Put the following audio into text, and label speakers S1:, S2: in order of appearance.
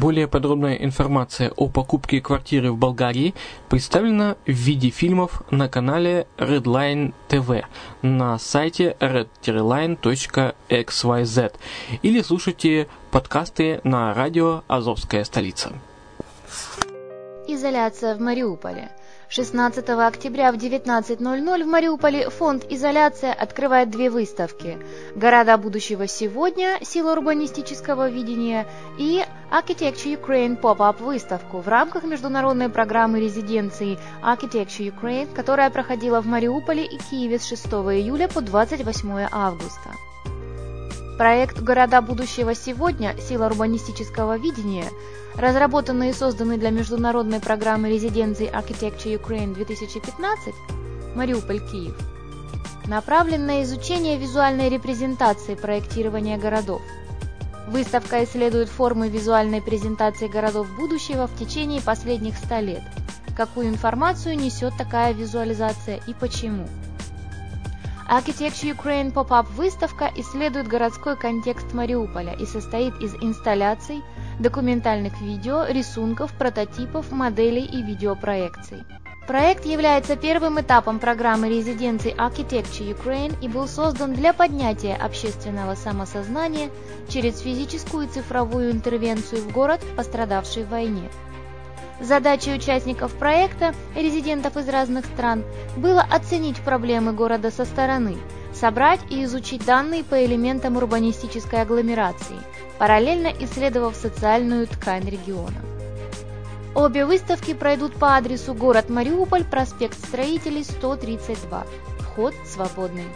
S1: Более подробная информация о покупке квартиры в Болгарии представлена в виде фильмов на канале Redline TV на сайте redline.xyz или слушайте подкасты на радио «Азовская столица».
S2: Изоляция в Мариуполе – 16 октября в 19.00 в Мариуполе фонд «Изоляция» открывает две выставки «Города будущего сегодня. Сила урбанистического видения» и Architecture Ukraine Pop-Up выставку в рамках международной программы резиденции Architecture Ukraine, которая проходила в Мариуполе и Киеве с 6 июля по 28 августа. Проект «Города будущего сегодня. Сила урбанистического видения» разработанный и созданный для международной программы резиденции Architecture Ukraine 2015 Мариуполь, Киев, направлен на изучение визуальной репрезентации проектирования городов. Выставка исследует формы визуальной презентации городов будущего в течение последних 100 лет. Какую информацию несет такая визуализация и почему? Architecture Ukraine Pop-Up выставка исследует городской контекст Мариуполя и состоит из инсталляций, документальных видео, рисунков, прототипов, моделей и видеопроекций. Проект является первым этапом программы резиденции Architecture Ukraine и был создан для поднятия общественного самосознания через физическую и цифровую интервенцию в город, пострадавший в войне. Задачей участников проекта, резидентов из разных стран, было оценить проблемы города со стороны, собрать и изучить данные по элементам урбанистической агломерации, параллельно исследовав социальную ткань региона. Обе выставки пройдут по адресу город Мариуполь, проспект Строителей, 132. Вход свободный.